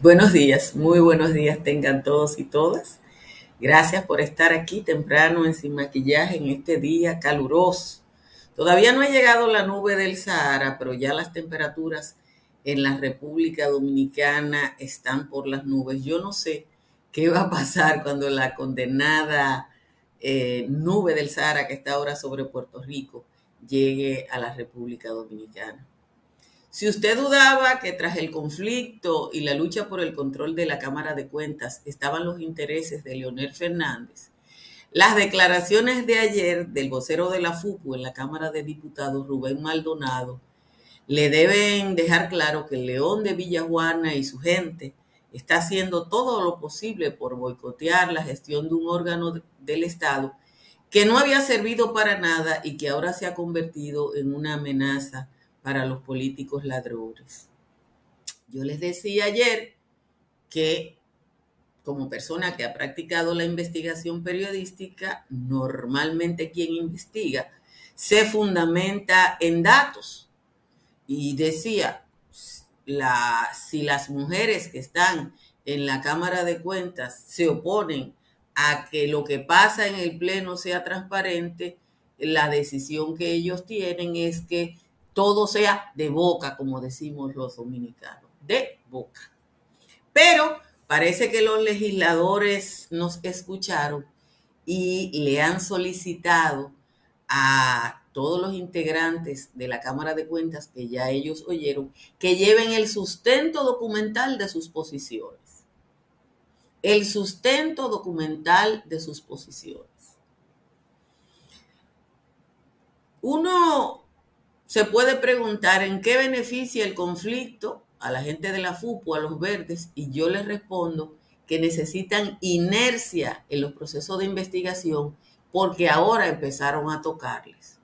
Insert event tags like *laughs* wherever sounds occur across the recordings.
Buenos días, muy buenos días tengan todos y todas. Gracias por estar aquí temprano en Sin Maquillaje en este día caluroso. Todavía no ha llegado la nube del Sahara, pero ya las temperaturas en la República Dominicana están por las nubes. Yo no sé qué va a pasar cuando la condenada eh, nube del Sahara que está ahora sobre Puerto Rico llegue a la República Dominicana. Si usted dudaba que tras el conflicto y la lucha por el control de la Cámara de Cuentas estaban los intereses de Leonel Fernández, las declaraciones de ayer del vocero de la FUCU en la Cámara de Diputados, Rubén Maldonado, le deben dejar claro que el León de Villajuana y su gente está haciendo todo lo posible por boicotear la gestión de un órgano del Estado que no había servido para nada y que ahora se ha convertido en una amenaza para los políticos ladrones. Yo les decía ayer que como persona que ha practicado la investigación periodística, normalmente quien investiga se fundamenta en datos. Y decía, la, si las mujeres que están en la Cámara de Cuentas se oponen a que lo que pasa en el Pleno sea transparente, la decisión que ellos tienen es que todo sea de boca, como decimos los dominicanos, de boca. Pero parece que los legisladores nos escucharon y le han solicitado a todos los integrantes de la Cámara de Cuentas que ya ellos oyeron, que lleven el sustento documental de sus posiciones. El sustento documental de sus posiciones. Uno se puede preguntar en qué beneficia el conflicto a la gente de la FUPO, a los verdes, y yo les respondo que necesitan inercia en los procesos de investigación porque ahora empezaron a tocarles.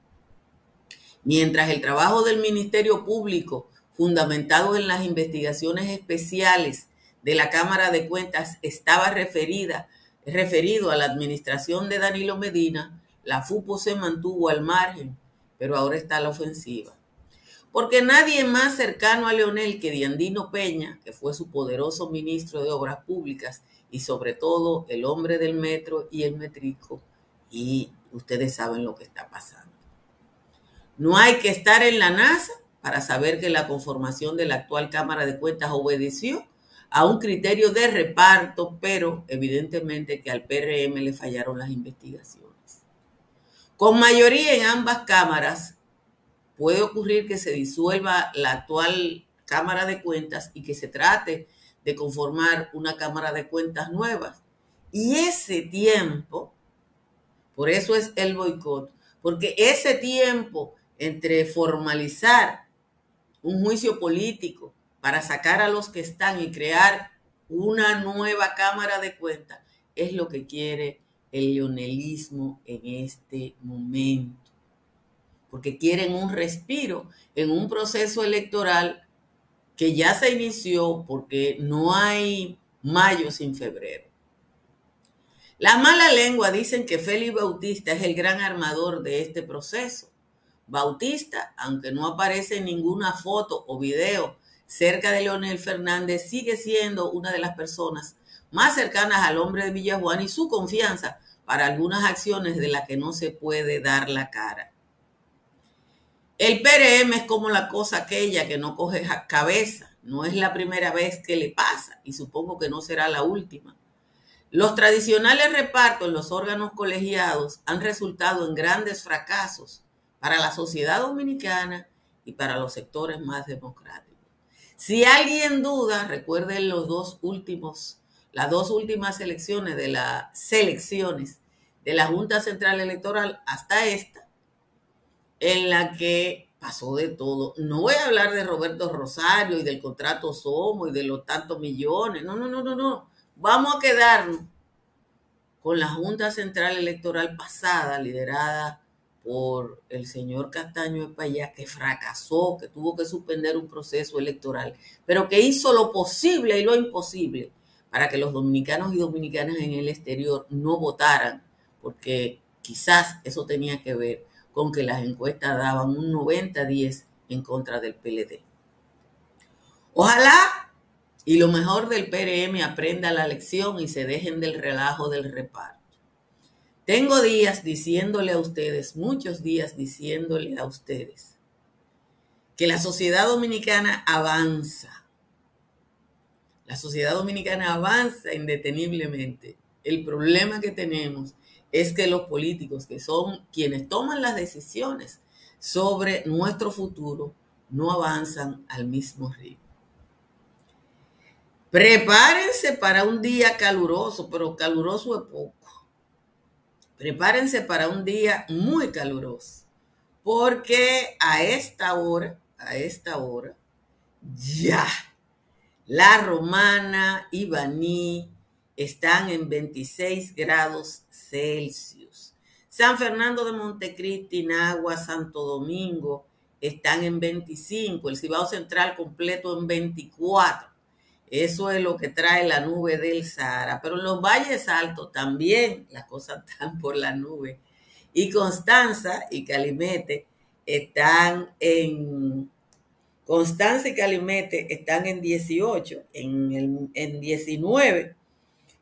Mientras el trabajo del Ministerio Público, fundamentado en las investigaciones especiales de la Cámara de Cuentas, estaba referida, referido a la administración de Danilo Medina, la FUPO se mantuvo al margen pero ahora está la ofensiva. Porque nadie más cercano a Leonel que Diandino Peña, que fue su poderoso ministro de Obras Públicas y sobre todo el hombre del metro y el metrico, y ustedes saben lo que está pasando. No hay que estar en la NASA para saber que la conformación de la actual Cámara de Cuentas obedeció a un criterio de reparto, pero evidentemente que al PRM le fallaron las investigaciones. Con mayoría en ambas cámaras, puede ocurrir que se disuelva la actual Cámara de Cuentas y que se trate de conformar una Cámara de Cuentas nueva. Y ese tiempo, por eso es el boicot, porque ese tiempo entre formalizar un juicio político para sacar a los que están y crear una nueva Cámara de Cuentas es lo que quiere el leonelismo en este momento, porque quieren un respiro en un proceso electoral que ya se inició porque no hay mayo sin febrero. La mala lengua dicen que Félix Bautista es el gran armador de este proceso. Bautista, aunque no aparece en ninguna foto o video cerca de Leonel Fernández, sigue siendo una de las personas más cercanas al hombre de Villajuana y su confianza para algunas acciones de las que no se puede dar la cara. El PRM es como la cosa aquella que no coge cabeza. No es la primera vez que le pasa y supongo que no será la última. Los tradicionales repartos en los órganos colegiados han resultado en grandes fracasos para la sociedad dominicana y para los sectores más democráticos. Si alguien duda, recuerden los dos últimos las dos últimas elecciones de las selecciones de la Junta Central Electoral hasta esta, en la que pasó de todo. No voy a hablar de Roberto Rosario y del contrato Somo y de los tantos millones. No, no, no, no, no. Vamos a quedarnos con la Junta Central Electoral pasada, liderada por el señor Castaño de Payá, que fracasó, que tuvo que suspender un proceso electoral, pero que hizo lo posible y lo imposible para que los dominicanos y dominicanas en el exterior no votaran, porque quizás eso tenía que ver con que las encuestas daban un 90-10 en contra del PLD. Ojalá y lo mejor del PRM aprenda la lección y se dejen del relajo del reparto. Tengo días diciéndole a ustedes, muchos días diciéndole a ustedes, que la sociedad dominicana avanza. La sociedad dominicana avanza indeteniblemente. El problema que tenemos es que los políticos, que son quienes toman las decisiones sobre nuestro futuro, no avanzan al mismo ritmo. Prepárense para un día caluroso, pero caluroso es poco. Prepárense para un día muy caluroso, porque a esta hora, a esta hora, ya, la romana y Baní están en 26 grados Celsius. San Fernando de Montecristi, Nagua, Santo Domingo están en 25. El Cibao Central completo en 24. Eso es lo que trae la nube del Sahara. Pero en los valles altos también las cosas *laughs* están por la nube. Y Constanza y Calimete están en... Constanza y Calimete están en 18, en, en 19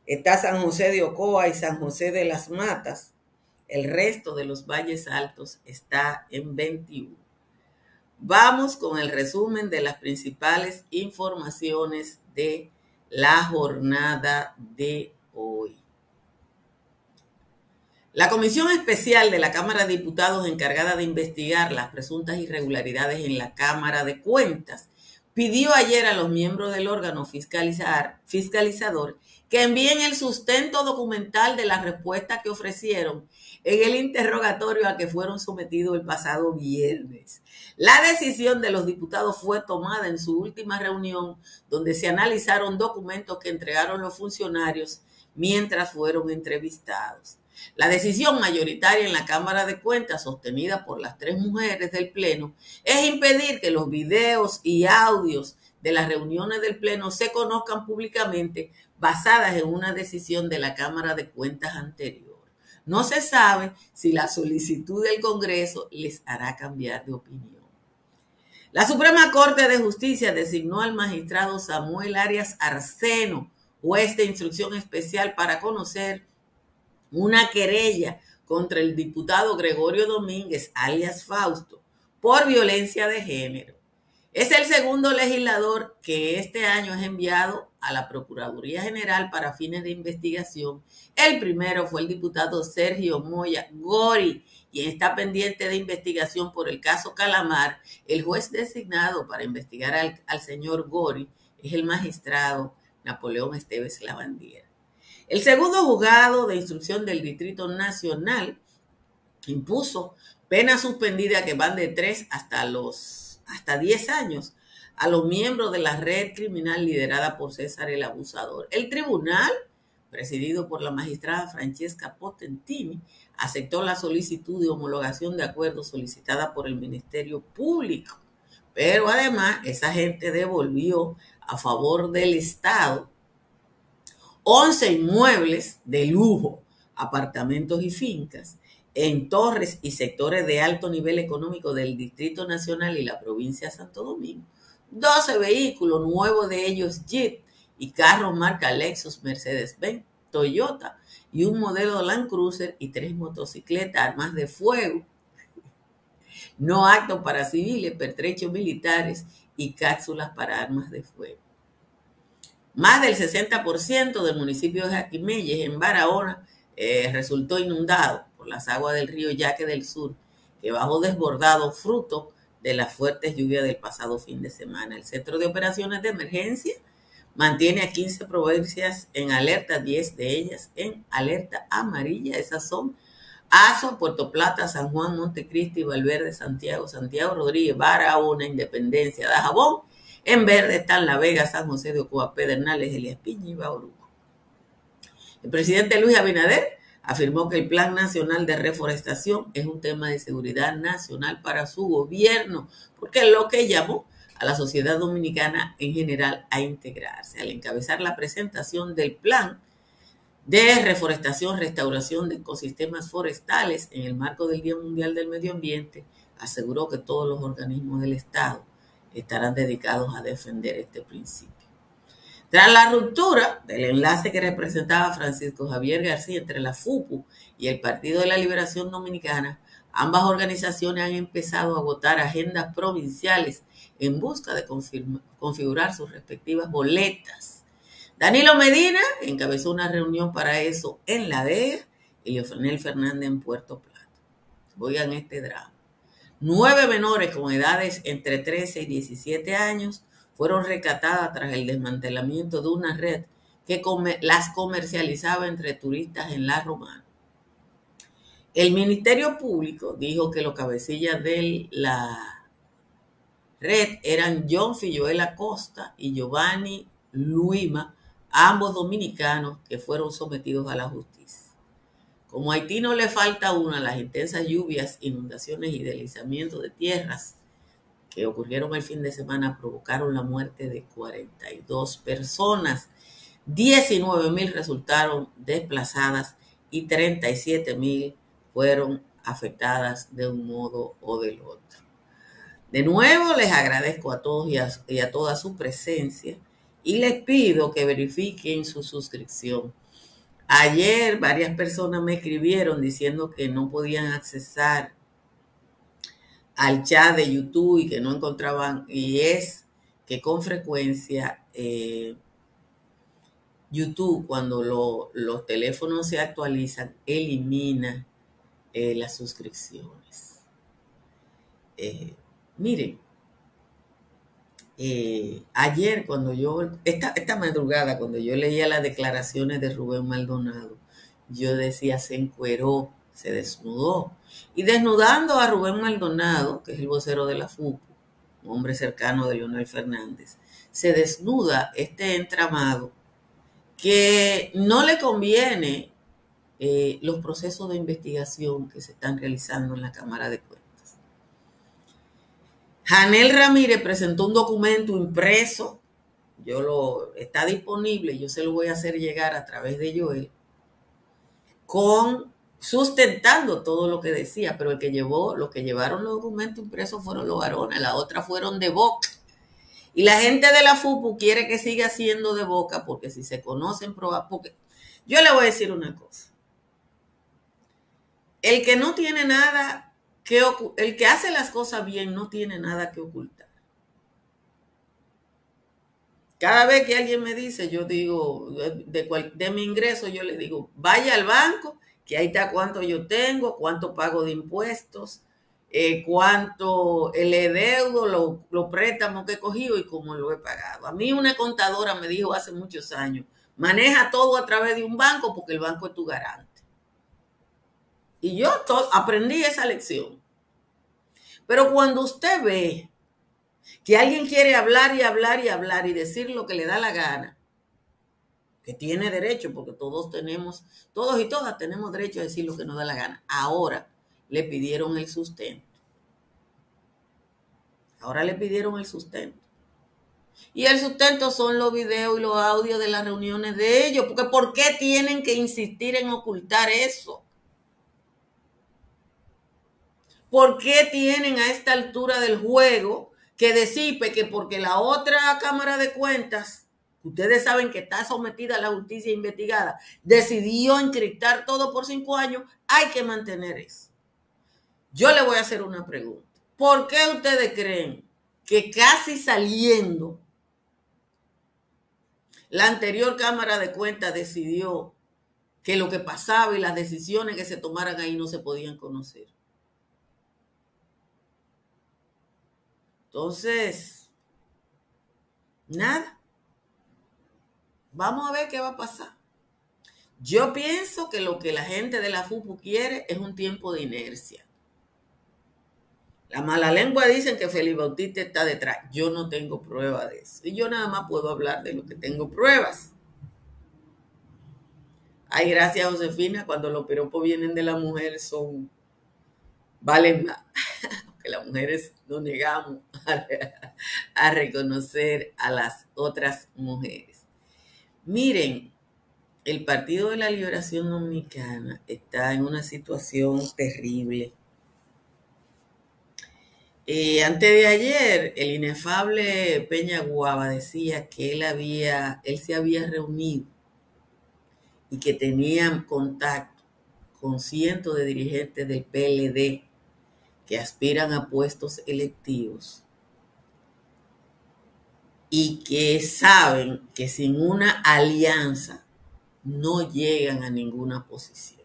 está San José de Ocoa y San José de las Matas. El resto de los valles altos está en 21. Vamos con el resumen de las principales informaciones de la jornada de hoy. La Comisión Especial de la Cámara de Diputados encargada de investigar las presuntas irregularidades en la Cámara de Cuentas pidió ayer a los miembros del órgano fiscalizar, fiscalizador que envíen el sustento documental de la respuesta que ofrecieron en el interrogatorio a que fueron sometidos el pasado viernes. La decisión de los diputados fue tomada en su última reunión, donde se analizaron documentos que entregaron los funcionarios mientras fueron entrevistados. La decisión mayoritaria en la Cámara de Cuentas, sostenida por las tres mujeres del Pleno, es impedir que los videos y audios de las reuniones del Pleno se conozcan públicamente basadas en una decisión de la Cámara de Cuentas anterior. No se sabe si la solicitud del Congreso les hará cambiar de opinión. La Suprema Corte de Justicia designó al magistrado Samuel Arias Arseno, juez de instrucción especial, para conocer una querella contra el diputado Gregorio Domínguez, alias Fausto, por violencia de género. Es el segundo legislador que este año es enviado a la Procuraduría General para fines de investigación. El primero fue el diputado Sergio Moya Gori, quien está pendiente de investigación por el caso Calamar. El juez designado para investigar al, al señor Gori es el magistrado Napoleón Esteves Lavandiera. El segundo juzgado de instrucción del Distrito Nacional impuso pena suspendida que van de tres hasta los hasta 10 años a los miembros de la red criminal liderada por César el Abusador. El tribunal, presidido por la magistrada Francesca Potentini, aceptó la solicitud de homologación de acuerdo solicitada por el Ministerio Público. Pero además, esa gente devolvió a favor del Estado 11 inmuebles de lujo, apartamentos y fincas en torres y sectores de alto nivel económico del Distrito Nacional y la provincia de Santo Domingo, 12 vehículos, nuevos de ellos Jeep y carros marca Lexus, Mercedes-Benz, Toyota y un modelo Land Cruiser y tres motocicletas, armas de fuego, no actos para civiles, pertrechos militares y cápsulas para armas de fuego. Más del 60% del municipio de Jaquimelles, en Barahona, eh, resultó inundado por las aguas del río Yaque del Sur, que bajó desbordado fruto de las fuertes lluvias del pasado fin de semana. El Centro de Operaciones de Emergencia mantiene a 15 provincias en alerta, 10 de ellas en alerta amarilla. Esas son Azo, Puerto Plata, San Juan, Montecristi, Valverde, Santiago, Santiago Rodríguez, Barahona, Independencia, Dajabón en verde están La Vega, San José de Ocoa, Pedernales, Elías Piña y Bauruco. El presidente Luis Abinader afirmó que el Plan Nacional de Reforestación es un tema de seguridad nacional para su gobierno, porque es lo que llamó a la sociedad dominicana en general a integrarse. Al encabezar la presentación del plan de reforestación, restauración de ecosistemas forestales en el marco del Día Mundial del Medio Ambiente, aseguró que todos los organismos del Estado estarán dedicados a defender este principio. Tras la ruptura del enlace que representaba Francisco Javier García entre la FUPU y el Partido de la Liberación Dominicana, ambas organizaciones han empezado a votar agendas provinciales en busca de configurar sus respectivas boletas. Danilo Medina encabezó una reunión para eso en La DEA y Leofonel Fernández en Puerto Plata. Oigan este drama. Nueve menores con edades entre 13 y 17 años fueron recatadas tras el desmantelamiento de una red que las comercializaba entre turistas en La Romana. El Ministerio Público dijo que los cabecillas de la red eran John Filloel Acosta y Giovanni Luima, ambos dominicanos que fueron sometidos a la justicia. Como a Haití no le falta una, las intensas lluvias, inundaciones y deslizamientos de tierras que ocurrieron el fin de semana provocaron la muerte de 42 personas. 19 mil resultaron desplazadas y 37 mil fueron afectadas de un modo o del otro. De nuevo les agradezco a todos y a, y a toda su presencia y les pido que verifiquen su suscripción. Ayer varias personas me escribieron diciendo que no podían accesar al chat de YouTube y que no encontraban, y es que con frecuencia eh, YouTube, cuando los teléfonos se actualizan, elimina eh, las suscripciones. Eh, miren, ayer cuando yo, esta, esta madrugada, cuando yo leía las declaraciones de Rubén Maldonado, yo decía, se encueró se desnudó. Y desnudando a Rubén Maldonado, que es el vocero de la FUPU, hombre cercano de Leonel Fernández, se desnuda este entramado que no le conviene eh, los procesos de investigación que se están realizando en la Cámara de Cuentas. Janel Ramírez presentó un documento impreso, yo lo está disponible, yo se lo voy a hacer llegar a través de Joel, con sustentando todo lo que decía, pero el que llevó, los que llevaron los documentos impresos fueron los varones, las otras fueron de boca. Y la gente de la FUPU quiere que siga siendo de boca, porque si se conocen, porque yo le voy a decir una cosa. El que no tiene nada el que hace las cosas bien no tiene nada que ocultar. Cada vez que alguien me dice, yo digo, de, de mi ingreso, yo le digo, vaya al banco que ahí está cuánto yo tengo, cuánto pago de impuestos, eh, cuánto le deudo, los lo préstamos que he cogido y cómo lo he pagado. A mí una contadora me dijo hace muchos años, maneja todo a través de un banco porque el banco es tu garante. Y yo aprendí esa lección. Pero cuando usted ve que alguien quiere hablar y hablar y hablar y decir lo que le da la gana, que tiene derecho, porque todos tenemos, todos y todas tenemos derecho a decir lo que nos da la gana. Ahora le pidieron el sustento. Ahora le pidieron el sustento. Y el sustento son los videos y los audios de las reuniones de ellos, porque ¿por qué tienen que insistir en ocultar eso? ¿Por qué tienen a esta altura del juego que decir que porque la otra Cámara de Cuentas ustedes saben que está sometida a la justicia investigada, decidió encriptar todo por cinco años, hay que mantener eso. Yo le voy a hacer una pregunta. ¿Por qué ustedes creen que casi saliendo la anterior Cámara de Cuentas decidió que lo que pasaba y las decisiones que se tomaran ahí no se podían conocer? Entonces, nada. Vamos a ver qué va a pasar. Yo pienso que lo que la gente de la FUPU quiere es un tiempo de inercia. La mala lengua dicen que Felipe Bautista está detrás. Yo no tengo prueba de eso. Y yo nada más puedo hablar de lo que tengo pruebas. Ay, gracias, Josefina. Cuando los piropos vienen de la mujer son. valen más. *laughs* que las mujeres no negamos a reconocer a las otras mujeres. Miren, el Partido de la Liberación Dominicana está en una situación terrible. Y antes de ayer, el inefable Peña Guava decía que él había, él se había reunido y que tenían contacto con cientos de dirigentes del PLD que aspiran a puestos electivos y que saben que sin una alianza no llegan a ninguna posición.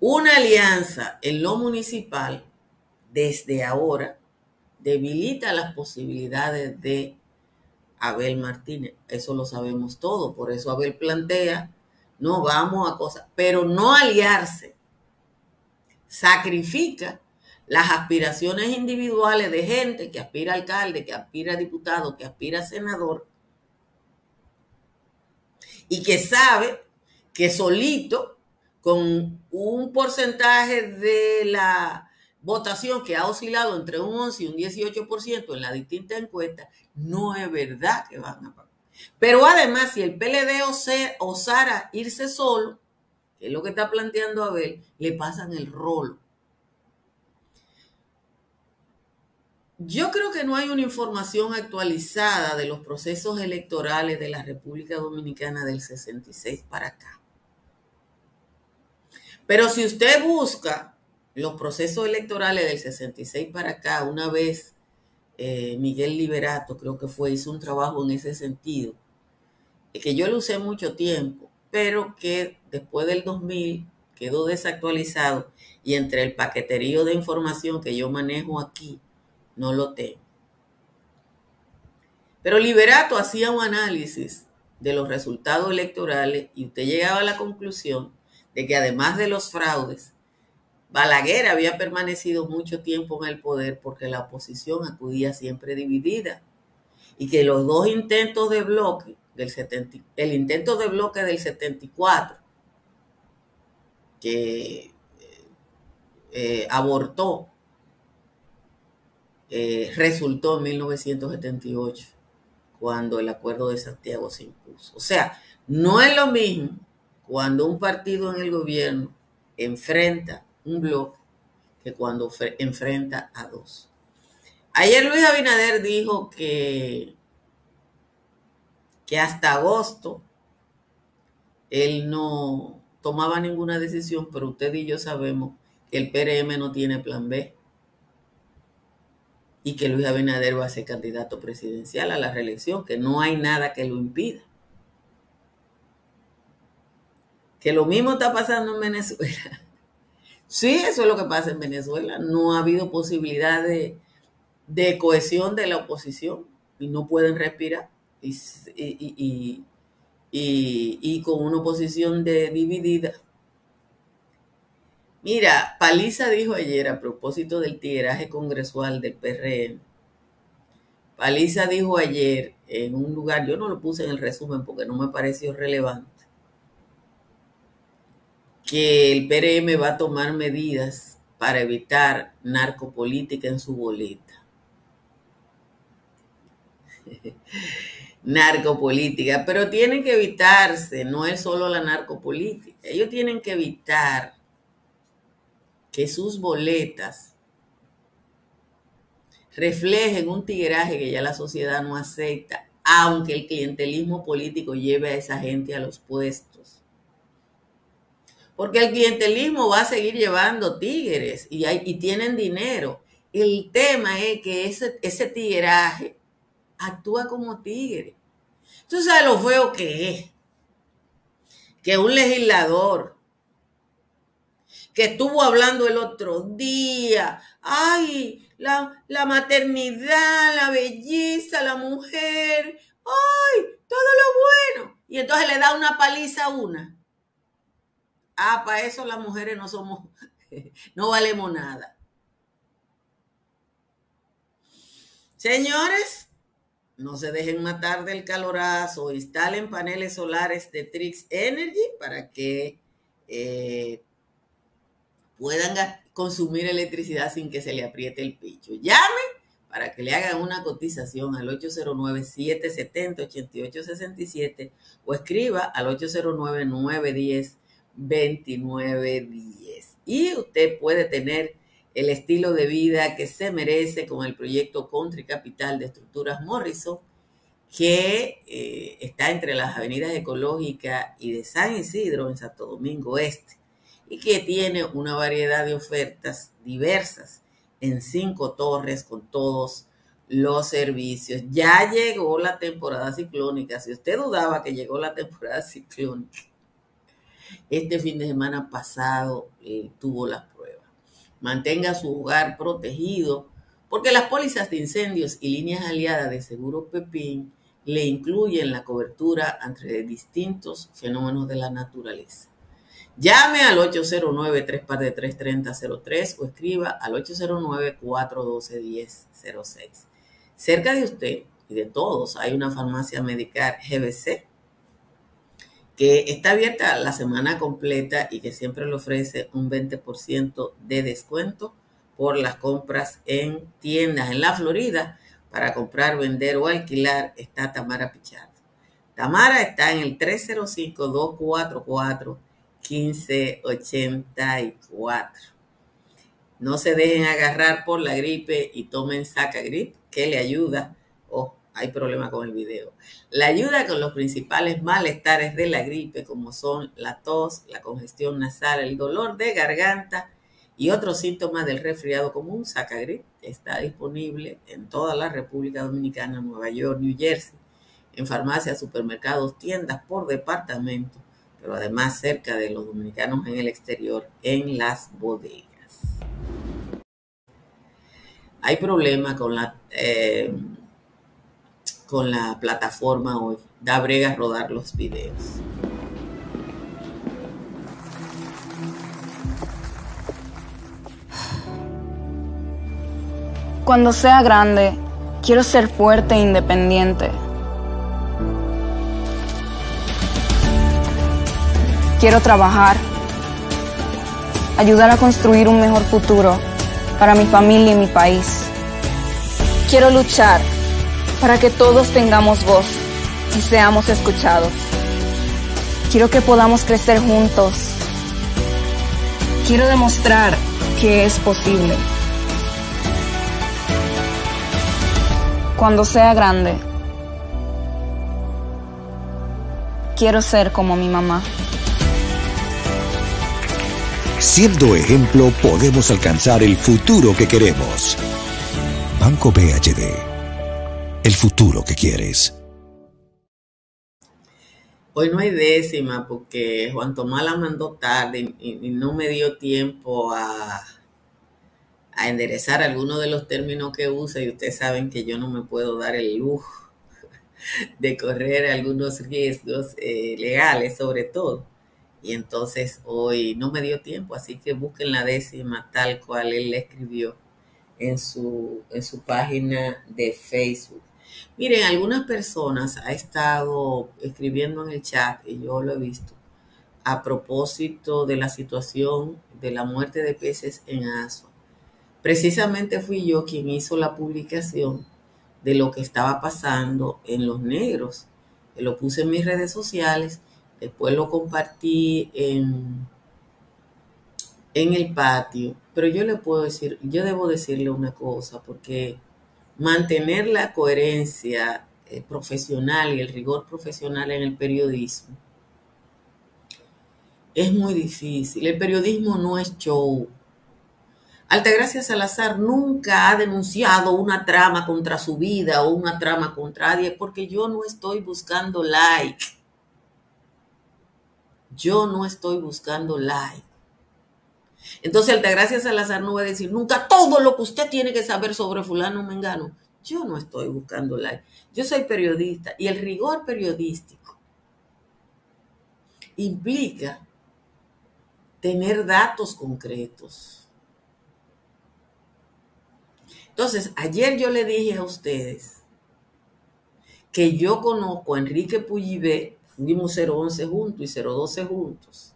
Una alianza en lo municipal, desde ahora, debilita las posibilidades de Abel Martínez. Eso lo sabemos todo. Por eso Abel plantea, no vamos a cosas, pero no aliarse. Sacrifica las aspiraciones individuales de gente que aspira a alcalde, que aspira a diputado, que aspira a senador, y que sabe que solito, con un porcentaje de la votación que ha oscilado entre un 11 y un 18% en las distintas encuestas, no es verdad que van a pagar. Pero además, si el PLD osara irse solo, es lo que está planteando Abel, le pasan el rolo. Yo creo que no hay una información actualizada de los procesos electorales de la República Dominicana del 66 para acá. Pero si usted busca los procesos electorales del 66 para acá, una vez eh, Miguel Liberato, creo que fue, hizo un trabajo en ese sentido, que yo lo usé mucho tiempo, pero que después del 2000 quedó desactualizado y entre el paqueterío de información que yo manejo aquí, no lo tengo. Pero Liberato hacía un análisis de los resultados electorales y usted llegaba a la conclusión de que además de los fraudes, Balaguer había permanecido mucho tiempo en el poder porque la oposición acudía siempre dividida y que los dos intentos de bloque del 70, el intento de bloque del 74 que eh, abortó eh, resultó en 1978 cuando el acuerdo de Santiago se impuso. O sea, no es lo mismo cuando un partido en el gobierno enfrenta un bloque que cuando enfrenta a dos. Ayer Luis Abinader dijo que, que hasta agosto él no tomaba ninguna decisión, pero usted y yo sabemos que el PRM no tiene plan B y que Luis Abinader va a ser candidato presidencial a la reelección, que no hay nada que lo impida. Que lo mismo está pasando en Venezuela. *laughs* Sí, eso es lo que pasa en Venezuela. No ha habido posibilidad de, cohesión de la oposición y no pueden respirar. Y, y, con una oposición de, dividida. Mira, Paliza dijo ayer a propósito del tigueraje congresual del PRM. Paliza dijo ayer en un lugar, yo no lo puse en el resumen porque no me pareció relevante, que el PRM va a tomar medidas para evitar narcopolítica en su boleta. *laughs* narcopolítica, pero tienen que evitarse, no es solo la narcopolítica, ellos tienen que evitar que sus boletas reflejen un tigueraje que ya la sociedad no acepta, aunque el clientelismo político lleve a esa gente a los puestos. Porque el clientelismo va a seguir llevando tigres y, tienen dinero. El tema es que ese, ese tigueraje actúa como tigre. Tú sabes lo feo que es. Que un legislador que estuvo hablando el otro día. Ay, la, la maternidad, la belleza, la mujer. Ay, todo lo bueno. Y entonces le da una paliza a una. Ah, para eso las mujeres no somos, *laughs* no valemos nada. Señores, no se dejen matar del calorazo, instalen paneles solares de Trix Energy para que eh, puedan consumir electricidad sin que se le apriete el pecho. Llame para que le hagan una cotización al 809-770-8867 o escriba al 809-910-2910. Y usted puede tener el estilo de vida que se merece con el proyecto Country Capital de Estructuras Morrison, que eh, está entre las avenidas ecológicas y de San Isidro en Santo Domingo Este, y que tiene una variedad de ofertas diversas en cinco torres con todos los servicios. Ya llegó la temporada ciclónica. Si usted dudaba que llegó la temporada *laughs* ciclónica, este fin de semana pasado eh, tuvo las. Mantenga su hogar protegido porque las pólizas de incendios y líneas aliadas de Seguro Pepín le incluyen la cobertura entre distintos fenómenos de la naturaleza. Llame al 809-3 o escriba al 809-412-1006. Cerca de usted y de todos hay una farmacia medical GBC que está abierta la semana completa y que siempre le ofrece un 20% de descuento por las compras en tiendas en la Florida para comprar, vender o alquilar está Tamara Pichardo. Tamara está en el 305-244-1584. No se dejen agarrar por la gripe y tomen Sacagrip, que le ayuda. Oh, hay problema con el video. La ayuda con los principales malestares de la gripe, como son la tos, la congestión nasal, el dolor de garganta y otros síntomas del resfriado común, Sacagrip está disponible en toda la República Dominicana, Nueva York, New Jersey, en farmacias, supermercados, tiendas por departamento, pero además cerca de los dominicanos en el exterior, en las bodegas. Hay problema con la, eh, con la plataforma hoy. Da brega rodar los videos. Cuando sea grande, quiero ser fuerte e independiente. Quiero trabajar, ayudar a construir un mejor futuro para mi familia y mi país. Quiero luchar para que todos tengamos voz y seamos escuchados. Quiero que podamos crecer juntos. Quiero demostrar que es posible. Cuando sea grande, quiero ser como mi mamá. Siendo ejemplo, podemos alcanzar el futuro que queremos. Banco BHD. El futuro que quieres. Hoy no hay décima porque Juan Tomás la mandó tarde y, no me dio tiempo a, enderezar algunos de los términos que usa y ustedes saben que yo no me puedo dar el lujo de correr algunos riesgos eh, legales sobre todo. Y entonces hoy no me dio tiempo, así que busquen la décima tal cual él le escribió en su, en su página de Facebook. Miren, algunas personas ha estado escribiendo en el chat, y yo lo he visto, a propósito de la situación de la muerte de peces en Asua. Precisamente fui yo quien hizo la publicación de lo que estaba pasando en los negros. Lo puse en mis redes sociales, después lo compartí en, en el patio. Pero yo le puedo decir, yo debo decirle una cosa, porque mantener la coherencia eh, profesional y el rigor profesional en el periodismo es muy difícil. El periodismo no es show. Altagracia Salazar nunca ha denunciado una trama contra su vida o una trama contra nadie porque yo no estoy buscando like. Yo no estoy buscando like. Entonces Altagracia Salazar no va a decir nunca todo lo que usted tiene que saber sobre fulano mengano. Yo no estoy buscando like. Yo soy periodista y el rigor periodístico implica tener datos concretos entonces, ayer yo le dije a ustedes que yo conozco a Enrique Puyibé, fuimos 011 juntos y 012 juntos,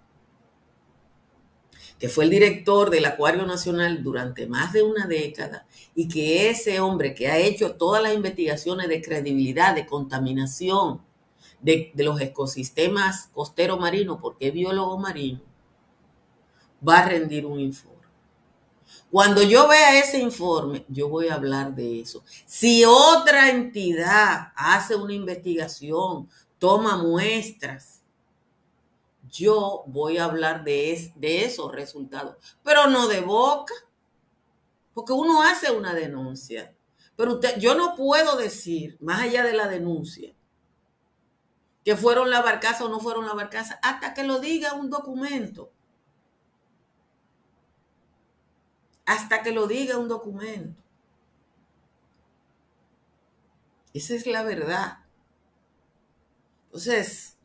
que fue el director del Acuario Nacional durante más de una década y que ese hombre que ha hecho todas las investigaciones de credibilidad, de contaminación de, los ecosistemas costero marino, porque es biólogo marino, va a rendir un informe. Cuando yo vea ese informe, yo voy a hablar de eso. Si otra entidad hace una investigación, toma muestras, yo voy a hablar de, de esos resultados, pero no de boca, porque uno hace una denuncia. Pero usted, yo no puedo decir, más allá de la denuncia, que fueron la barcaza o no fueron la barcaza, hasta que lo diga un documento. Hasta que lo diga un documento. Esa es la verdad. Entonces,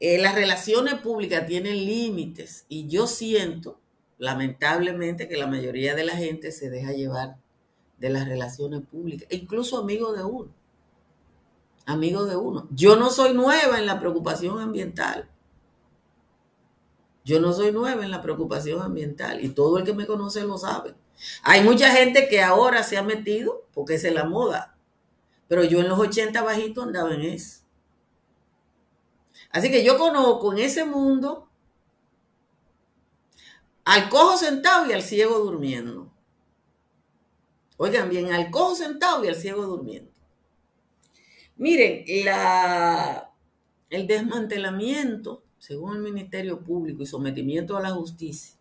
eh, las relaciones públicas tienen límites y yo siento, lamentablemente, que la mayoría de la gente se deja llevar de las relaciones públicas, e incluso amigos de uno. Amigos de uno. Yo no soy nueva en la preocupación ambiental. Yo no soy nueva en la preocupación ambiental y todo el que me conoce lo sabe. Hay mucha gente que ahora se ha metido porque es la moda, pero yo en los 80 bajito andaba en eso. Así que yo conozco en ese mundo al cojo sentado y al ciego durmiendo. Oigan bien, al cojo sentado y al ciego durmiendo. Miren, la, el desmantelamiento, según el Ministerio Público y sometimiento a la justicia,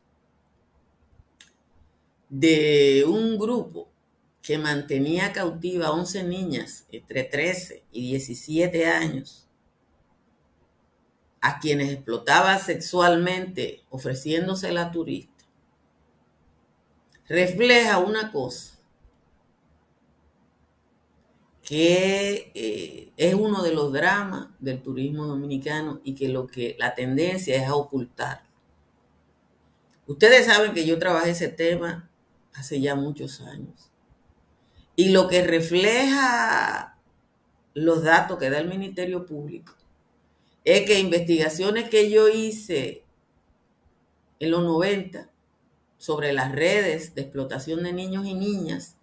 de un grupo que mantenía cautiva a 11 niñas entre 13 y 17 años a quienes explotaba sexualmente ofreciéndose la turista, refleja una cosa, que eh, es uno de los dramas del turismo dominicano y que lo que la tendencia es a ocultar. Ustedes saben que yo trabajé ese tema hace ya muchos años. Y lo que refleja los datos que da el Ministerio Público es que investigaciones que yo hice en los 90 sobre las redes de explotación de niños y niñas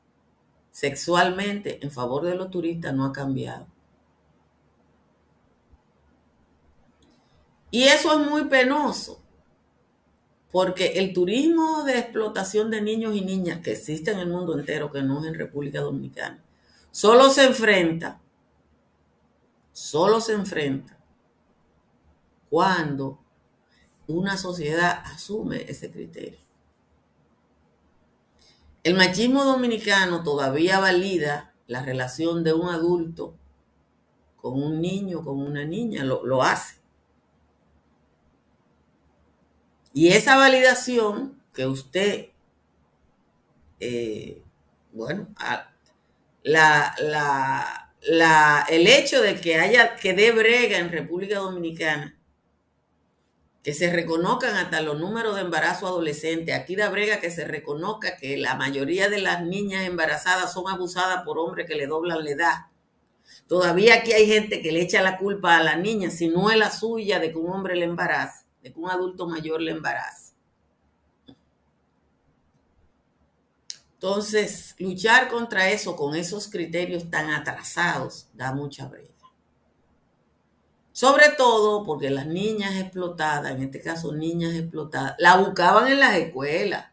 sexualmente en favor de los turistas no ha cambiado. Y eso es muy penoso, porque el turismo de explotación de niños y niñas que existe en el mundo entero, que no es en República Dominicana, solo se enfrenta, solo se enfrenta cuando una sociedad asume ese criterio. El machismo dominicano todavía valida la relación de un adulto con un niño, con una niña, lo, hace. Y esa validación que usted, eh, bueno, la, la, el hecho de que haya, que dé brega en República Dominicana que se reconozcan hasta los números de embarazo adolescente. Aquí da brega que se reconozca que la mayoría de las niñas embarazadas son abusadas por hombres que le doblan la edad. Todavía aquí hay gente que le echa la culpa a la niña, si no es la suya, de que un hombre le embaraza, de que un adulto mayor le embaraza. Entonces, luchar contra eso con esos criterios tan atrasados da mucha brega. Sobre todo porque las niñas explotadas, en este caso niñas explotadas, la buscaban en las escuelas.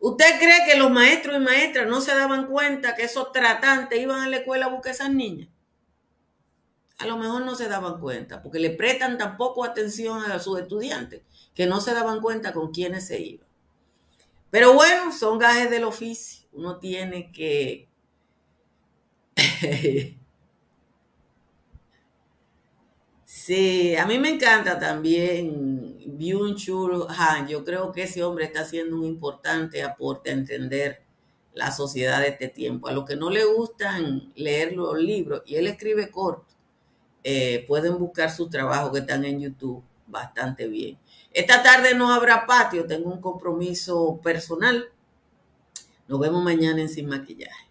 ¿Usted cree que los maestros y maestras no se daban cuenta que esos tratantes iban a la escuela a buscar a esas niñas? A lo mejor no se daban cuenta, porque le prestan tan poco atención a sus estudiantes que no se daban cuenta con quiénes se iban. Pero bueno, son gajes del oficio. Uno tiene que *laughs* Sí, a mí me encanta también Byung-Chul Han. Yo creo que ese hombre está haciendo un importante aporte a entender la sociedad de este tiempo. A los que no le gustan leer los libros, y él escribe corto, eh, pueden buscar su trabajo que están en YouTube bastante bien. Esta tarde no habrá patio, tengo un compromiso personal. Nos vemos mañana en Sin Maquillaje.